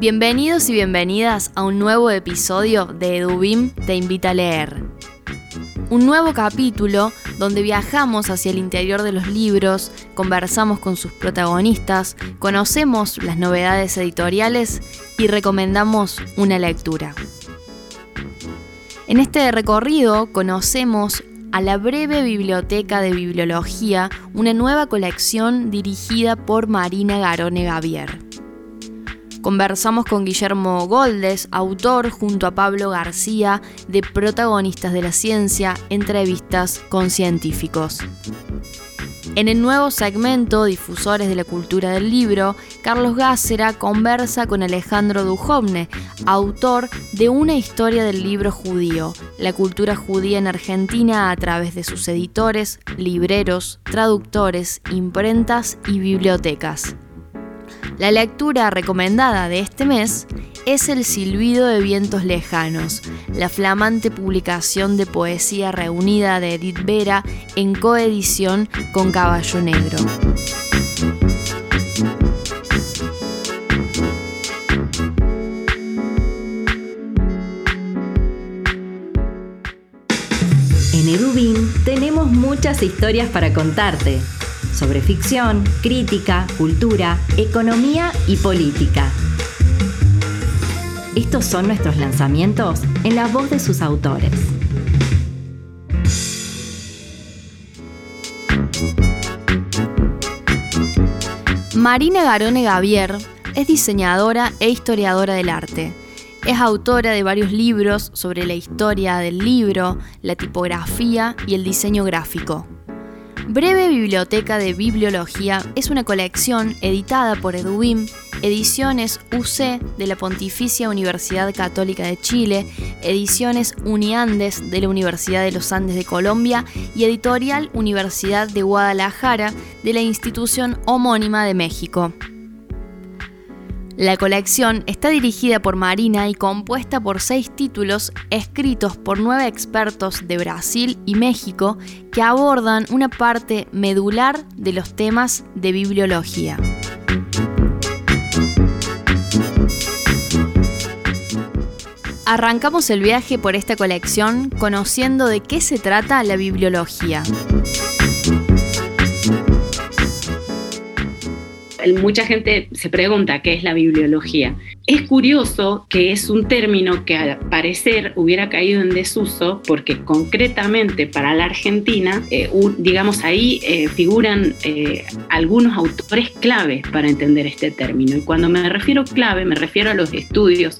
Bienvenidos y bienvenidas a un nuevo episodio de Edubim Te invita a leer. Un nuevo capítulo donde viajamos hacia el interior de los libros, conversamos con sus protagonistas, conocemos las novedades editoriales y recomendamos una lectura. En este recorrido conocemos a la breve biblioteca de bibliología, una nueva colección dirigida por Marina Garone Gavier. Conversamos con Guillermo Goldes, autor junto a Pablo García de Protagonistas de la Ciencia, entrevistas con científicos. En el nuevo segmento Difusores de la Cultura del Libro, Carlos Gácera conversa con Alejandro Dujovne, autor de Una historia del libro judío, la cultura judía en Argentina a través de sus editores, libreros, traductores, imprentas y bibliotecas. La lectura recomendada de este mes es El silbido de vientos lejanos, la flamante publicación de poesía reunida de Edith Vera en coedición con Caballo Negro. En Edubin tenemos muchas historias para contarte sobre ficción, crítica, cultura, economía y política. Estos son nuestros lanzamientos en la voz de sus autores. Marina Garone Gavier es diseñadora e historiadora del arte. Es autora de varios libros sobre la historia del libro, la tipografía y el diseño gráfico. Breve Biblioteca de Bibliología es una colección editada por Edubim, Ediciones UC de la Pontificia Universidad Católica de Chile, Ediciones Uniandes de la Universidad de los Andes de Colombia y Editorial Universidad de Guadalajara de la institución homónima de México. La colección está dirigida por Marina y compuesta por seis títulos escritos por nueve expertos de Brasil y México que abordan una parte medular de los temas de bibliología. Arrancamos el viaje por esta colección conociendo de qué se trata la bibliología. Mucha gente se pregunta qué es la bibliología. Es curioso que es un término que al parecer hubiera caído en desuso porque concretamente para la Argentina, eh, digamos ahí eh, figuran eh, algunos autores claves para entender este término. Y cuando me refiero clave, me refiero a los estudios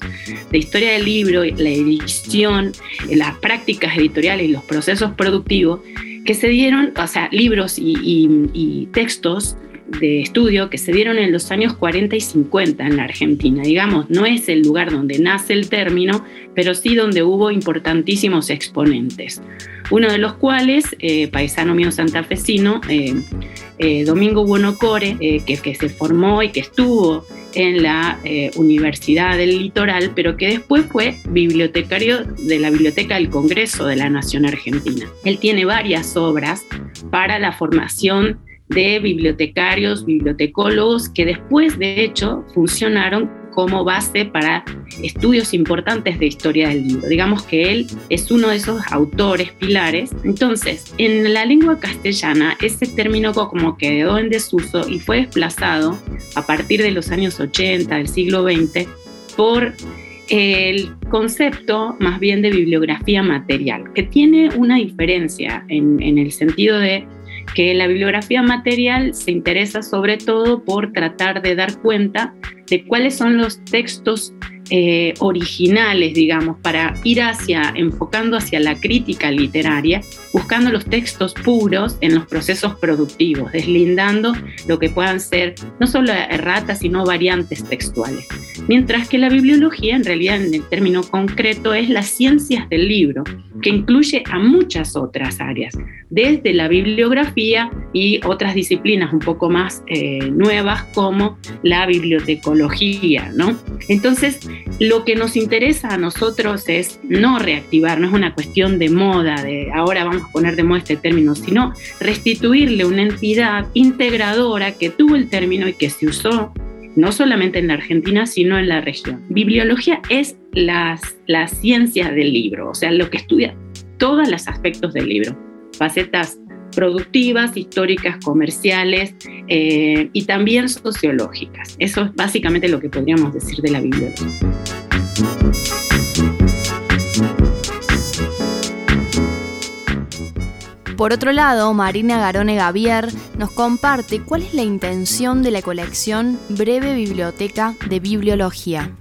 de historia del libro, la edición, las prácticas editoriales y los procesos productivos que se dieron, o sea, libros y textos de estudio que se dieron en los años 40 y 50 en la Argentina. Digamos, no es el lugar donde nace el término, pero sí donde hubo importantísimos exponentes. Uno de los cuales, eh, paisano mío santafesino, eh, eh, Domingo Buonocore, que, que se formó y que estuvo en la Universidad del Litoral, pero que después fue bibliotecario de la Biblioteca del Congreso de la Nación Argentina. Él tiene varias obras para la formación de bibliotecarios, bibliotecólogos, que después, de hecho, funcionaron como base para estudios importantes de historia del libro. Digamos que él es uno de esos autores pilares. Entonces, en la lengua castellana, ese término como quedó en desuso y fue desplazado a partir de los años 80 del siglo XX por el concepto más bien de bibliografía material, que tiene una diferencia en, en el sentido de que la bibliografía material se interesa sobre todo por tratar de dar cuenta de cuáles son los textos eh, originales, digamos, para ir hacia, enfocando hacia la crítica literaria buscando los textos puros en los procesos productivos, deslindando lo que puedan ser no solo erratas, sino variantes textuales. Mientras que la bibliología, en realidad en el término concreto, es las ciencias del libro, que incluye a muchas otras áreas, desde la bibliografía y otras disciplinas un poco más eh, nuevas como la bibliotecología, ¿no? Entonces, lo que nos interesa a nosotros es no reactivar, no es una cuestión de moda, de ahora vamos poner de moda este término, sino restituirle una entidad integradora que tuvo el término y que se usó no solamente en la Argentina, sino en la región. Bibliología es las, las ciencias del libro, o sea, lo que estudia todos los aspectos del libro, facetas productivas, históricas, comerciales eh, y también sociológicas. Eso es básicamente lo que podríamos decir de la bibliología. Por otro lado, Marina Garone Gavier nos comparte cuál es la intención de la colección Breve Biblioteca de Bibliología.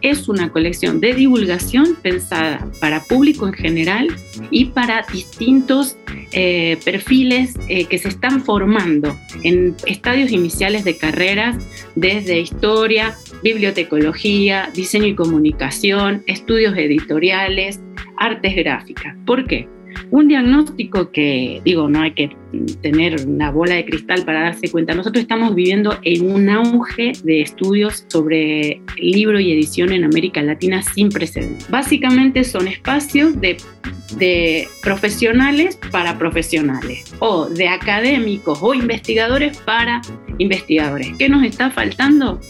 es una colección de divulgación pensada para público en general y para distintos eh, perfiles eh, que se están formando en estadios iniciales de carreras, desde historia, bibliotecología, diseño y comunicación, estudios editoriales, artes gráficas. ¿Por qué? Un diagnóstico que, digo, no hay que tener una bola de cristal para darse cuenta. Nosotros estamos viviendo en un auge de estudios sobre libro y edición en América Latina sin precedentes. Básicamente son espacios de, de profesionales para profesionales o de académicos o investigadores para investigadores. ¿Qué nos está faltando?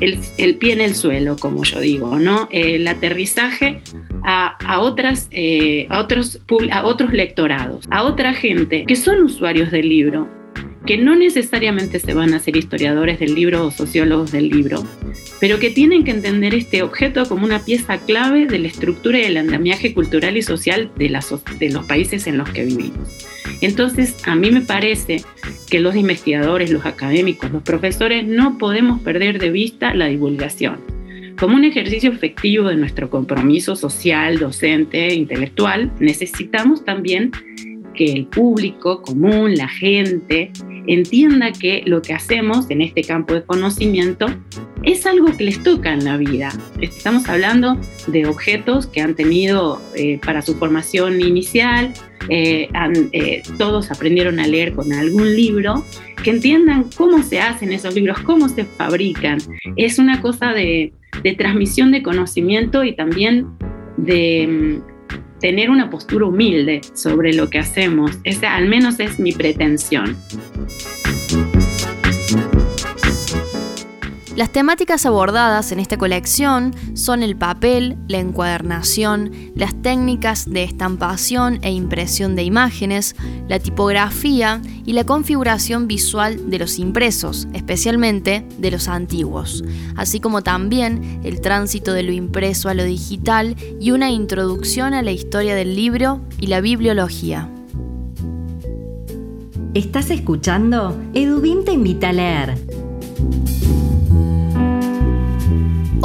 El, pie en el suelo, como yo digo, ¿no? El aterrizaje a, otras, eh, a, otros, a otros lectorados, a otra gente que son usuarios del libro, que no necesariamente se van a ser historiadores del libro o sociólogos del libro, pero que tienen que entender este objeto como una pieza clave de la estructura y el andamiaje cultural y social de, de los países en los que vivimos. Entonces, a mí me parece que los investigadores, los académicos, los profesores no podemos perder de vista la divulgación. Como un ejercicio efectivo de nuestro compromiso social, docente, intelectual, necesitamos también que el público común, la gente, entienda que lo que hacemos en este campo de conocimiento es algo que les toca en la vida. Estamos hablando de objetos que han tenido eh, para su formación inicial, eh, eh, todos aprendieron a leer con algún libro, que entiendan cómo se hacen esos libros, cómo se fabrican. Es una cosa de, de transmisión de conocimiento y también de mm, tener una postura humilde sobre lo que hacemos. Esa al menos es mi pretensión. Las temáticas abordadas en esta colección son el papel, la encuadernación, las técnicas de estampación e impresión de imágenes, la tipografía y la configuración visual de los impresos, especialmente de los antiguos, así como también el tránsito de lo impreso a lo digital y una introducción a la historia del libro y la bibliología. ¿Estás escuchando? Edubim te invita a leer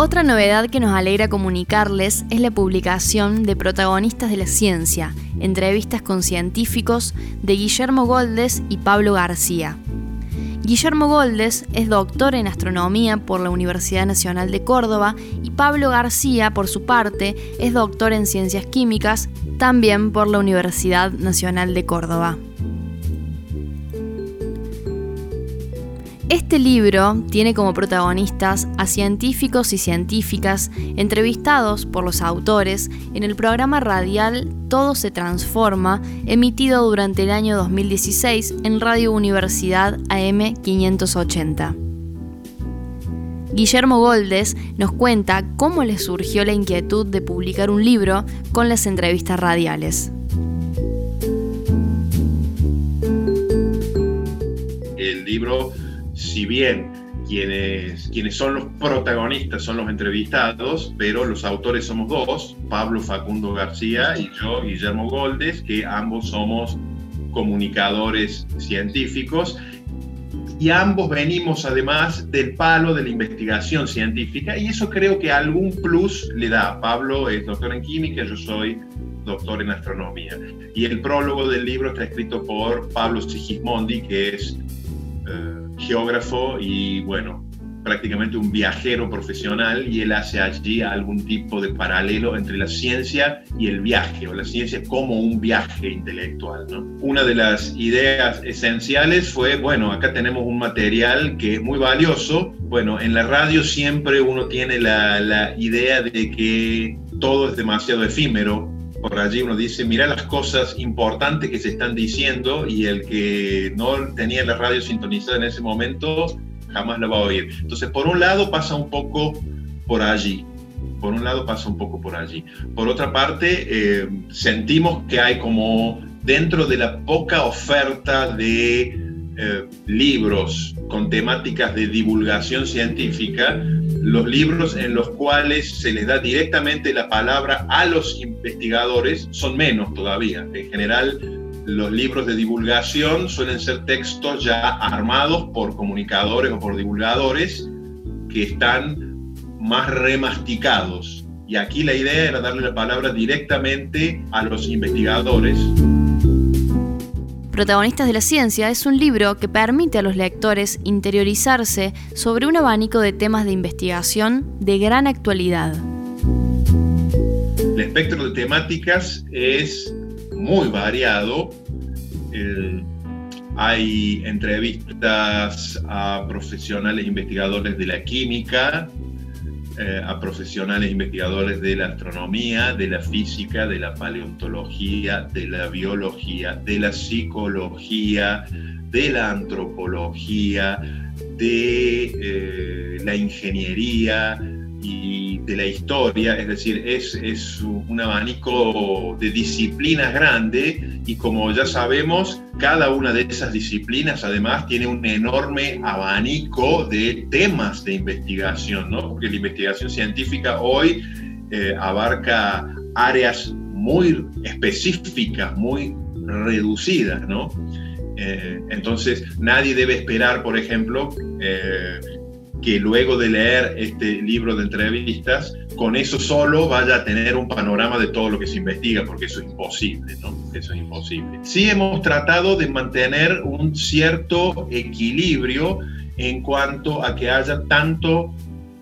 Otra novedad que nos alegra comunicarles es la publicación de Protagonistas de la Ciencia, entrevistas con científicos de Guillermo Goldes y Pablo García. Guillermo Goldes es doctor en astronomía por la Universidad Nacional de Córdoba y Pablo García, por su parte, es doctor en ciencias químicas también por la Universidad Nacional de Córdoba. Este libro tiene como protagonistas a científicos y científicas entrevistados por los autores en el programa radial Todo se transforma, emitido durante el año 2016 en Radio Universidad AM 580. Guillermo Goldes nos cuenta cómo le surgió la inquietud de publicar un libro con las entrevistas radiales. El libro si bien quienes, quienes son los protagonistas son los entrevistados, pero los autores somos dos, Pablo Facundo García y yo, Guillermo Goldes, que ambos somos comunicadores científicos. y ambos venimos además del palo de la investigación científica y eso creo que algún plus le da. Pablo es doctor en química, yo soy doctor en astronomía. Y el prólogo del libro está escrito por Pablo Sigismondi, que es geógrafo y, bueno, prácticamente un viajero profesional y él hace allí algún tipo de paralelo entre la ciencia y el viaje, o la ciencia como un viaje intelectual. ¿no? Una de las ideas esenciales fue, bueno, acá tenemos un material que es muy valioso. Bueno, en la radio siempre uno tiene la, la idea de que todo es demasiado efímero, por allí uno dice, mira las cosas importantes que se están diciendo y el que no tenía la radio sintonizada en ese momento jamás la va a oír. Entonces, por un lado pasa un poco por allí, por un lado pasa un poco por allí. Por otra parte, eh, sentimos que hay como dentro de la poca oferta de eh, libros con temáticas de divulgación científica, los libros en los cuales se les da directamente la palabra a los investigadores son menos todavía. En general, los libros de divulgación suelen ser textos ya armados por comunicadores o por divulgadores que están más remasticados. Y aquí la idea era darle la palabra directamente a los investigadores. Protagonistas de la Ciencia es un libro que permite a los lectores interiorizarse sobre un abanico de temas de investigación de gran actualidad. El espectro de temáticas es muy variado. hay entrevistas a profesionales investigadores de la química, eh, a profesionales investigadores de la astronomía, de la física, de la paleontología, de la biología, de la psicología, de la antropología, de eh, la ingeniería, y de la historia, es decir, es, es un abanico de disciplinas grande y como ya sabemos, cada una de esas disciplinas además tiene un enorme abanico de temas de investigación, ¿no? porque la investigación científica hoy eh, abarca áreas muy específicas, muy reducidas, ¿no? Eh, entonces, nadie debe esperar, por ejemplo, eh, que luego de leer este libro de entrevistas, con eso solo vaya a tener un panorama de todo lo que se investiga, porque eso es imposible, ¿no? Eso es imposible. Sí hemos tratado de mantener un cierto equilibrio en cuanto a que haya tanto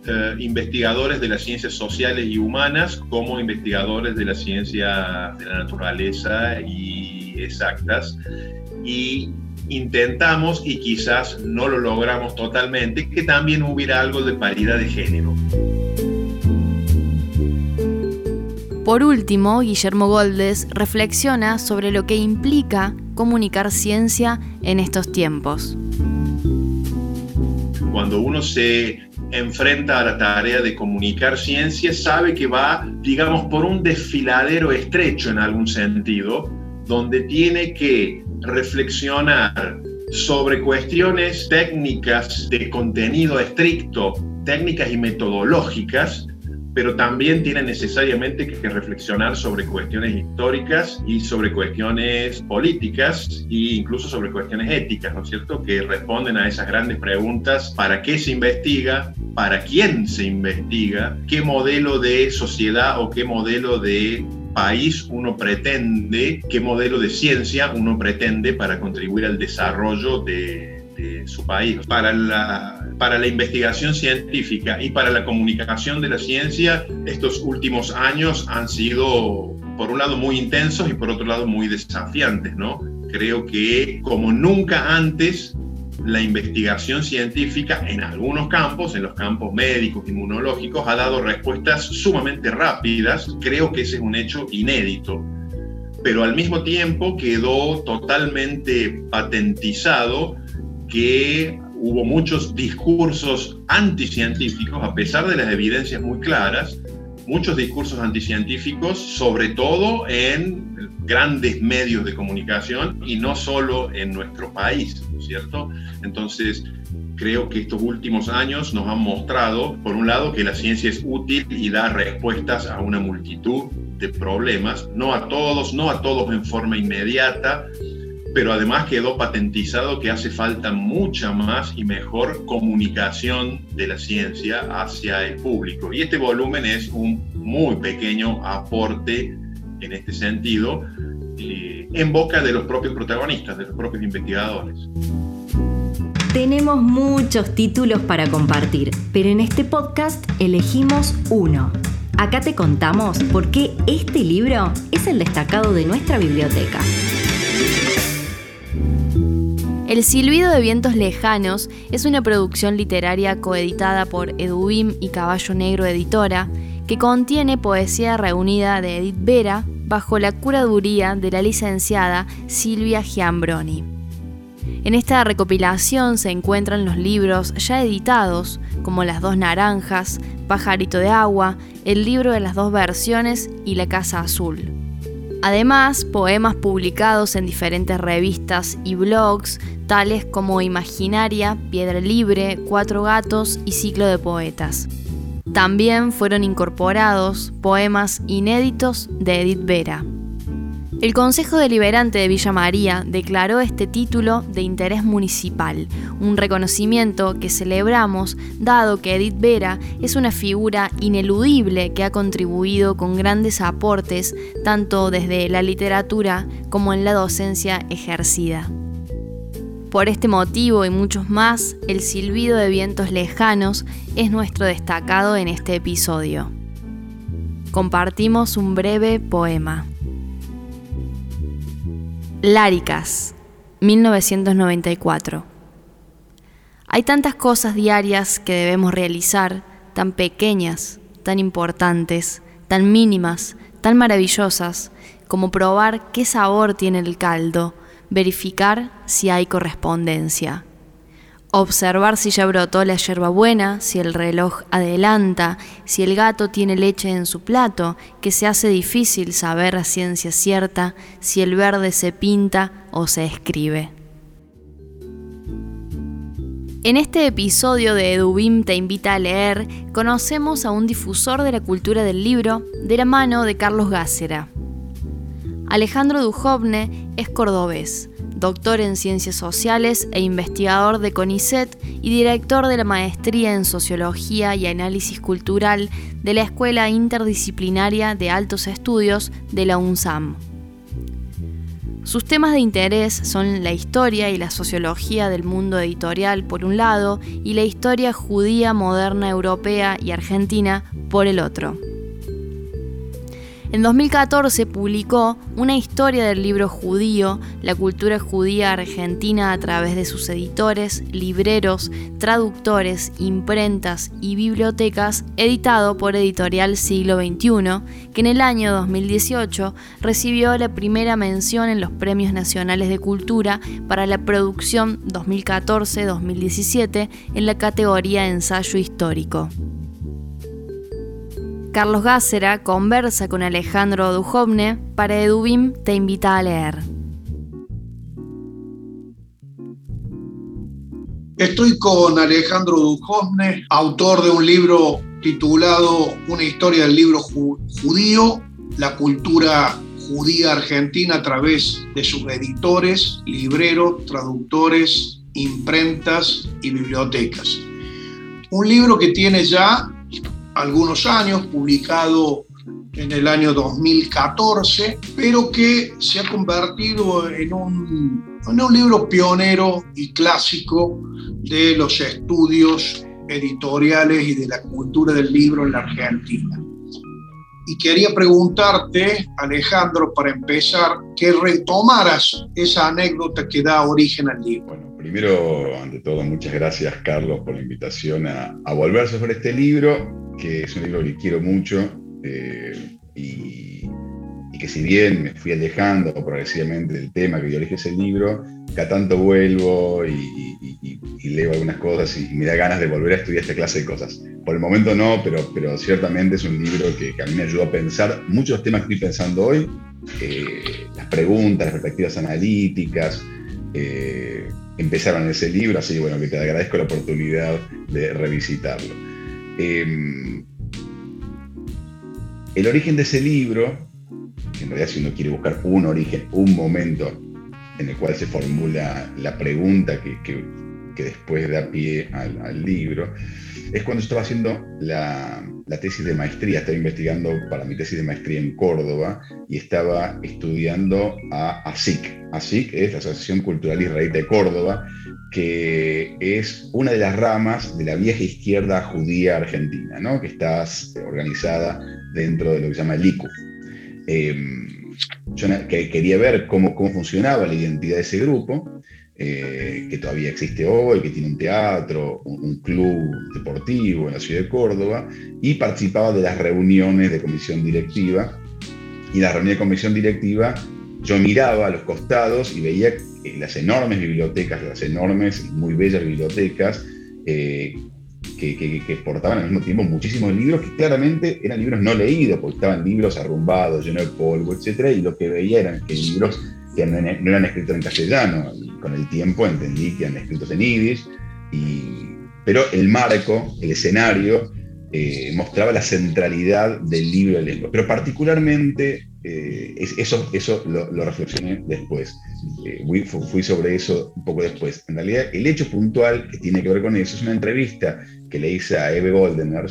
eh, investigadores de las ciencias sociales y humanas como investigadores de la ciencia de la naturaleza y exactas. Y intentamos y quizás no lo logramos totalmente, que también hubiera algo de paridad de género. Por último, Guillermo Goldes reflexiona sobre lo que implica comunicar ciencia en estos tiempos. Cuando uno se enfrenta a la tarea de comunicar ciencia, sabe que va, digamos, por un desfiladero estrecho en algún sentido, donde tiene que reflexionar sobre cuestiones técnicas de contenido estricto, técnicas y metodológicas, pero también tiene necesariamente que reflexionar sobre cuestiones históricas y sobre cuestiones políticas e incluso sobre cuestiones éticas, ¿no es cierto?, que responden a esas grandes preguntas, ¿para qué se investiga? ¿Para quién se investiga? ¿Qué modelo de sociedad o qué modelo de país uno pretende, qué modelo de ciencia uno pretende para contribuir al desarrollo de, su país. Para la, para la investigación científica y para la comunicación de la ciencia, estos últimos años han sido, por un lado, muy intensos y por otro lado, muy desafiantes, ¿no? Creo que como nunca antes la investigación científica en algunos campos, en los campos médicos, inmunológicos, ha dado respuestas sumamente rápidas. Creo que ese es un hecho inédito. Pero al mismo tiempo quedó totalmente patentizado que hubo muchos discursos anticientíficos, a pesar de las evidencias muy claras, muchos discursos anticientíficos, sobre todo en grandes medios de comunicación y no solo en nuestro país, ¿no es cierto? Entonces, creo que estos últimos años nos han mostrado, por un lado, que la ciencia es útil y da respuestas a una multitud de problemas, no a todos, no a todos en forma inmediata, pero además quedó patentizado que hace falta mucha más y mejor comunicación de la ciencia hacia el público. Y este volumen es un muy pequeño aporte en este sentido, eh, en boca de los propios protagonistas, de los propios investigadores. Tenemos muchos títulos para compartir, pero en este podcast elegimos uno. Acá te contamos por qué este libro es el destacado de nuestra biblioteca. El silbido de vientos lejanos es una producción literaria coeditada por Edubim y Caballo Negro Editora, que contiene poesía reunida de Edith Vera bajo la curaduría de la licenciada Silvia Giambroni. En esta recopilación se encuentran los libros ya editados, como Las dos naranjas, Pajarito de agua, El libro de las dos versiones y La casa azul. Además, poemas publicados en diferentes revistas y blogs, tales como Imaginaria, Piedra Libre, Cuatro Gatos y Ciclo de Poetas. También fueron incorporados poemas inéditos de Edith Vera. El Consejo Deliberante de Villa María declaró este título de interés municipal, un reconocimiento que celebramos dado que Edith Vera es una figura ineludible que ha contribuido con grandes aportes tanto desde la literatura como en la docencia ejercida. Por este motivo y muchos más, el silbido de vientos lejanos es nuestro destacado en este episodio. Compartimos un breve poema. Láricas, 1994. Hay tantas cosas diarias que debemos realizar, tan pequeñas, tan importantes, tan mínimas, tan maravillosas, como probar qué sabor tiene el caldo, verificar si hay correspondencia. Observar si ya brotó la buena, si el reloj adelanta, si el gato tiene leche en su plato, que se hace difícil saber a ciencia cierta si el verde se pinta o se escribe. En este episodio de Edubim te invita a leer, conocemos a un difusor de la cultura del libro de la mano de Carlos Gácera. Alejandro Dujovne es cordobés doctor en Ciencias Sociales e investigador de CONICET y director de la Maestría en Sociología y Análisis Cultural de la Escuela Interdisciplinaria de Altos Estudios de la UNSAM. Sus temas de interés son la historia y la sociología del mundo editorial por un lado y la historia judía moderna europea y argentina por el otro. En 2014 publicó una historia del libro judío, la cultura judía argentina a través de sus editores, libreros, traductores, imprentas y bibliotecas, editado por Editorial Siglo XXI, que en el año 2018 recibió la primera mención en los Premios Nacionales de Cultura para la producción 2014-2017 en la categoría Ensayo Histórico. Carlos Gácera conversa con Alejandro Dujovne para Edubim Te invita a leer. Estoy con Alejandro Dujovne, autor de un libro titulado Una historia del libro judío, la cultura judía argentina a través de sus editores, libreros, traductores, imprentas y bibliotecas. Un libro que tiene ya algunos años, publicado en el año 2014, pero que se ha convertido en un, en un libro pionero y clásico de los estudios editoriales y de la cultura del libro en la Argentina. Y quería preguntarte, Alejandro, para empezar, que retomaras esa anécdota que da origen al libro. Primero, ante todo, muchas gracias, Carlos, por la invitación a, a volver sobre este libro que es un libro que quiero mucho eh, y, que si bien me fui alejando progresivamente del tema que dio origen ese libro, cada tanto vuelvo y, leo algunas cosas y, me da ganas de volver a estudiar esta clase de cosas. Por el momento no, pero, pero ciertamente es un libro que, a mí me ayudó a pensar muchos temas que estoy pensando hoy, eh, las preguntas, las perspectivas analíticas. Eh, empezaron ese libro, así bueno, que te agradezco la oportunidad de revisitarlo. Em, el origen de ese libro, en realidad si uno quiere buscar un origen, un momento en el cual se formula la pregunta que, después da pie al, libro, es cuando estaba haciendo la, la, tesis de maestría, estaba investigando para mi tesis de maestría en Córdoba y estaba estudiando a ASIC. ASIC es la Asociación Cultural Israelita de Córdoba, que es una de las ramas de la vieja izquierda judía argentina, ¿no? que está organizada dentro de lo que se llama el ICU. Em, yo quería ver cómo, cómo funcionaba la identidad de ese grupo, eh, que todavía existe hoy, que tiene un teatro, un, club deportivo en la ciudad de Córdoba, y participaba de las reuniones de comisión directiva. Y en la reunión de comisión directiva yo miraba a los costados y veía las enormes bibliotecas, las enormes muy bellas bibliotecas eh, que, que, portaban al mismo tiempo muchísimos libros que claramente eran libros no leídos, porque estaban libros arrumbados, llenos de polvo, etc. Y lo que veía eran libros que no, eran escritos en castellano. Con el tiempo entendí que eran escritos en yiddish. Y, pero el marco, el escenario, eh, mostraba la centralidad del libro de lengua. Pero particularmente eh, eso, eso lo, reflexioné después. Eh, fui, sobre eso un poco después. En realidad, el hecho puntual que tiene que ver con eso es una entrevista que le hice a Eve Goldener,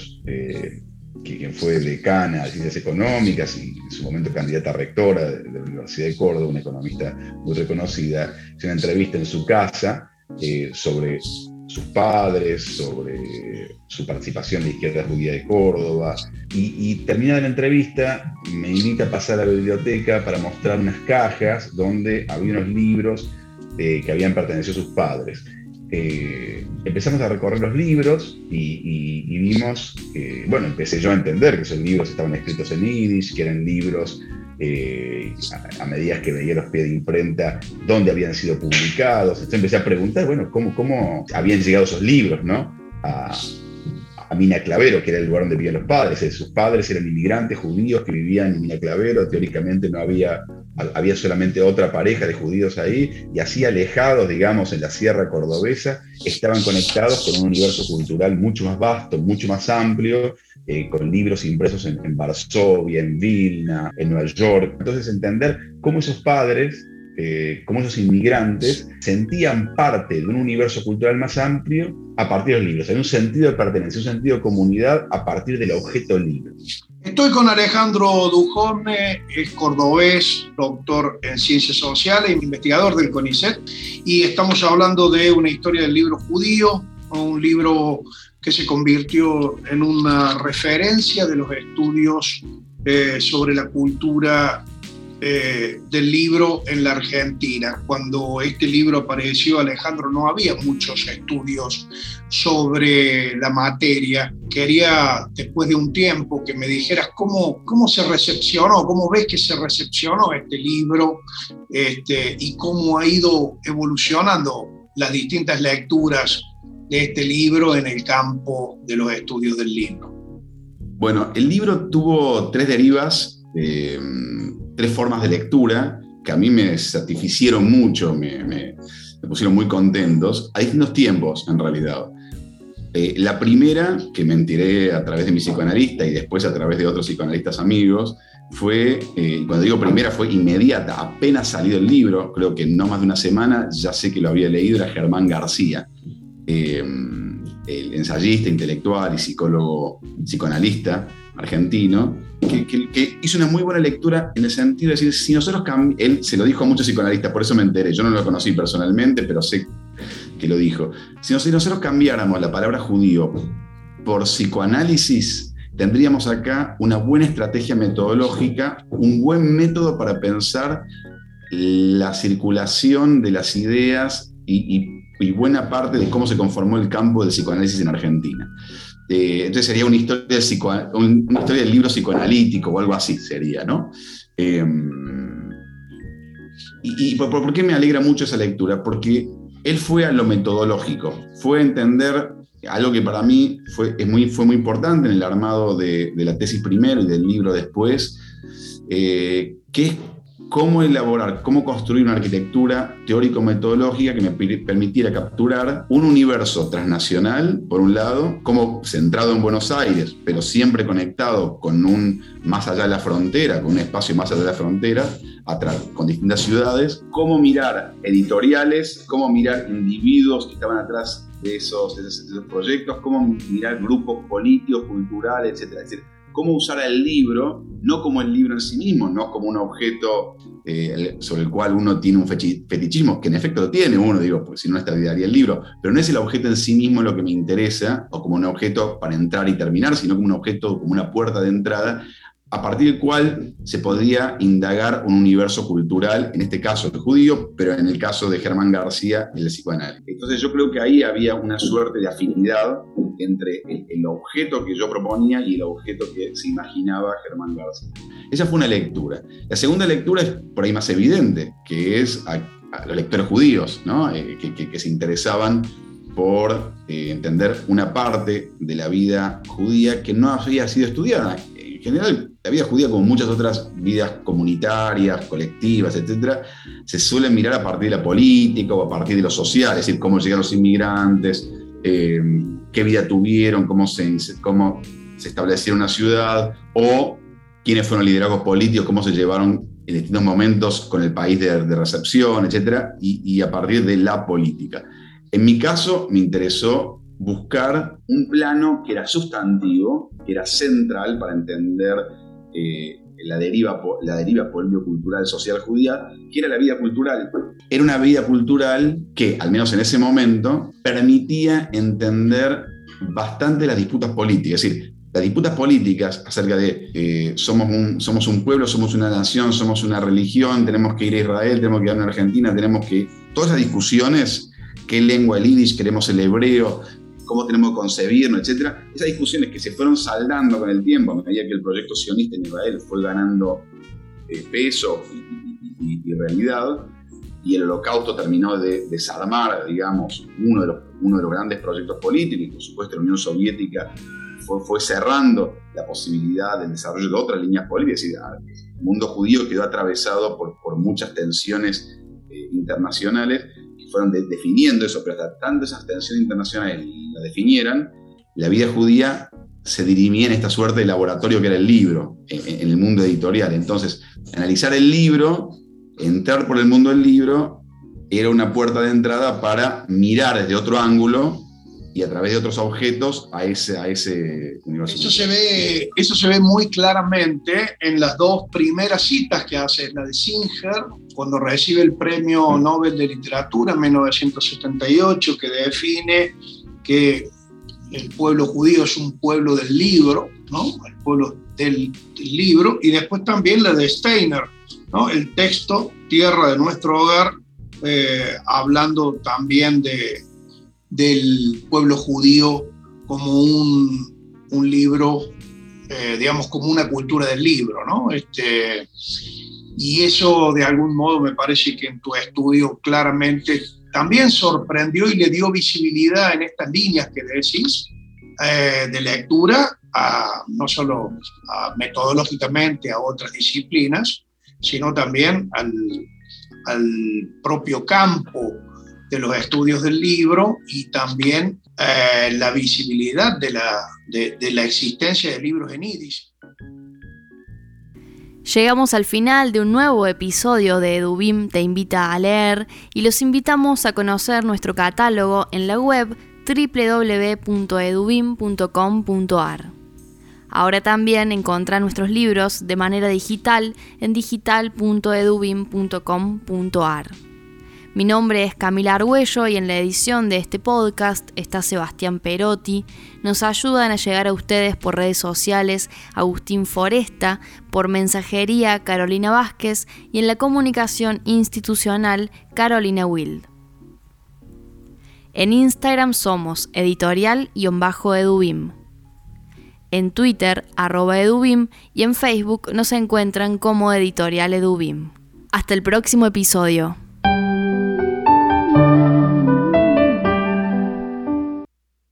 eh, quien fue decana de Ciencias Económicas y en su momento candidata a rectora de, la Universidad de Córdoba, una economista muy reconocida. Es una entrevista en su casa sobre sus padres, sobre su participación la izquierda judía de Córdoba. Y, y terminada la entrevista, me invita a pasar a la biblioteca para mostrar unas cajas donde había unos libros eh, que habían pertenecido a sus padres. Eh, empezamos a recorrer los libros y, vimos, que, bueno, empecé yo a entender que esos libros estaban escritos en yiddish, que eran libros eh, a, medida que veía los pies de imprenta, dónde habían sido publicados. Entonces empecé a preguntar, bueno, cómo, cómo habían llegado esos libros, ¿no? A, a Mina Clavero, que era el lugar donde vivían los padres. Eh, sus padres eran inmigrantes judíos que vivían en Mina Clavero. Teóricamente no había, había solamente otra pareja de judíos ahí. Y así alejados, digamos, en la sierra cordobesa, estaban conectados con un universo cultural mucho más vasto, mucho más amplio, eh, con libros impresos en, en Varsovia, en Vilna, en Nueva York. Entonces entender cómo esos padres eh, como esos inmigrantes sentían parte de un universo cultural más amplio a partir de los libros. Hay un sentido de pertenencia, un sentido de comunidad a partir del objeto libro. Estoy con Alejandro Dujone, es cordobés, doctor en ciencias sociales, investigador del CONICET, y estamos hablando de una historia del libro judío, un libro que se convirtió en una referencia de los estudios eh, sobre la cultura eh, del libro en la Argentina. Cuando este libro apareció, Alejandro, no había muchos estudios sobre la materia. Quería, después de un tiempo, que me dijeras cómo, cómo se recepcionó, cómo ves que se recepcionó este libro este, y cómo ha ido evolucionando las distintas lecturas de este libro en el campo de los estudios del libro. Bueno, el libro tuvo tres derivas. Eh, tres formas de lectura que a mí me satisficieron mucho, me, pusieron muy contentos, a distintos tiempos en realidad. Eh, la primera, que me enteré a través de mi psicoanalista y después a través de otros psicoanalistas amigos, fue, eh, cuando digo primera, fue inmediata, apenas salido el libro, creo que no más de una semana, ya sé que lo había leído, era Germán García, eh, el ensayista, intelectual y psicólogo, psicoanalista argentino, que, hizo una muy buena lectura en el sentido de decir, si nosotros él se lo dijo a muchos psicoanalistas, por eso me enteré, yo no lo conocí personalmente, pero sé que lo dijo, si nosotros cambiáramos la palabra judío por psicoanálisis, tendríamos acá una buena estrategia metodológica, un buen método para pensar la circulación de las ideas y, y buena parte de cómo se conformó el campo del psicoanálisis en Argentina. Entonces sería una historia, del libro psicoanalítico o algo así sería, ¿no? Eh, y, por, qué me alegra mucho esa lectura? Porque él fue a lo metodológico, fue a entender algo que para mí fue, muy, fue muy importante en el armado de, la tesis primero y del libro después, eh, que es cómo elaborar, cómo construir una arquitectura teórico-metodológica que me permitiera capturar un universo transnacional, por un lado, como centrado en Buenos Aires, pero siempre conectado con un más allá de la frontera, con un espacio más allá de la frontera, con distintas ciudades, cómo mirar editoriales, cómo mirar individuos que estaban atrás de esos, proyectos, cómo mirar grupos políticos, culturales, etc. Es decir, cómo usar el libro, no como el libro en sí mismo, no como un objeto eh, sobre el cual uno tiene un fetichismo, que en efecto lo tiene uno, digo, porque si no estaría el libro, pero no es el objeto en sí mismo lo que me interesa, o como un objeto para entrar y terminar, sino como un objeto, como una puerta de entrada a partir del cual se podría indagar un universo cultural, en este caso el judío, pero en el caso de Germán García, el psicoanálisis. Entonces yo creo que ahí había una suerte de afinidad entre el, objeto que yo proponía y el objeto que se imaginaba Germán García. Esa fue una lectura. La segunda lectura es por ahí más evidente, que es a, los lectores judíos, ¿no? Eh, que, se interesaban por eh, entender una parte de la vida judía que no había sido estudiada. En general, la vida judía, como muchas otras vidas comunitarias, colectivas, etcétera, se suele mirar a partir de la política o a partir de lo social, es decir, cómo llegaron los inmigrantes, eh, qué vida tuvieron, cómo se, cómo se estableció una ciudad, o quiénes fueron liderazgos políticos, cómo se llevaron en distintos momentos con el país de, recepción, y, y a partir de la política. En mi caso, me interesó buscar un plano que era sustantivo, que era central para entender eh, la deriva, la deriva político-cultural social judía, que era la vida cultural. Era una vida cultural que, al menos en ese momento, permitía entender bastante las disputas políticas. Es decir, las disputas políticas acerca de eh, somos, un, somos un pueblo, somos una nación, somos una religión, tenemos que ir a Israel, tenemos que ir a Argentina, tenemos que... Todas esas discusiones, qué lengua el yiddish, queremos el hebreo, cómo tenemos que concebirnos, etc. Esas discusiones que se fueron saldando con el tiempo, a medida que el proyecto sionista en Israel fue ganando eh, peso y, realidad, y el holocausto terminó de desarmar, digamos, uno de los, uno de los grandes proyectos políticos, y por supuesto la Unión Soviética fue, fue cerrando la posibilidad del desarrollo de otras líneas políticas, es decir, el mundo judío quedó atravesado por, por muchas tensiones eh, internacionales fueron definiendo eso, pero hasta tanto esas tensiones internacionales definieran, la vida judía se dirimía en esta suerte de laboratorio que era el libro, en, el mundo editorial. Entonces, analizar el libro, entrar por el mundo del libro, era una puerta de entrada para mirar desde otro ángulo y a través de otros objetos a ese, a ese universo. Eso se, ve, eso se ve muy claramente en las dos primeras citas que hace, la de Singer, cuando recibe el Premio Nobel de Literatura en 1978, que define que el pueblo judío es un pueblo del libro, ¿no? El pueblo del, libro, y después también la de Steiner, ¿no? El texto Tierra de nuestro hogar, eh, hablando también de, del pueblo judío como un, un libro, eh, digamos, como una cultura del libro, ¿no? Este, y eso de algún modo me parece que en tu estudio claramente también sorprendió y le dio visibilidad en estas líneas que decís eh, de lectura, no solo metodológicamente a otras disciplinas, sino también al, propio campo de los estudios del libro y también eh, la visibilidad de la, de, la existencia de libros en Yiddish. Llegamos al final de un nuevo episodio de Edubim Te invita a leer y los invitamos a conocer nuestro catálogo en la web www.edubim.com.ar. Ahora también encontrá nuestros libros de manera digital en digital.edubim.com.ar. Mi nombre es Camila Argüello y en la edición de este podcast está Sebastián Perotti. Nos ayudan a llegar a ustedes por redes sociales Agustín Foresta, por mensajería Carolina Vázquez y en la comunicación institucional Carolina Wild. En Instagram somos editorial-edubim. En Twitter, arroba edubim y en Facebook nos encuentran como editorial edubim. Hasta el próximo episodio.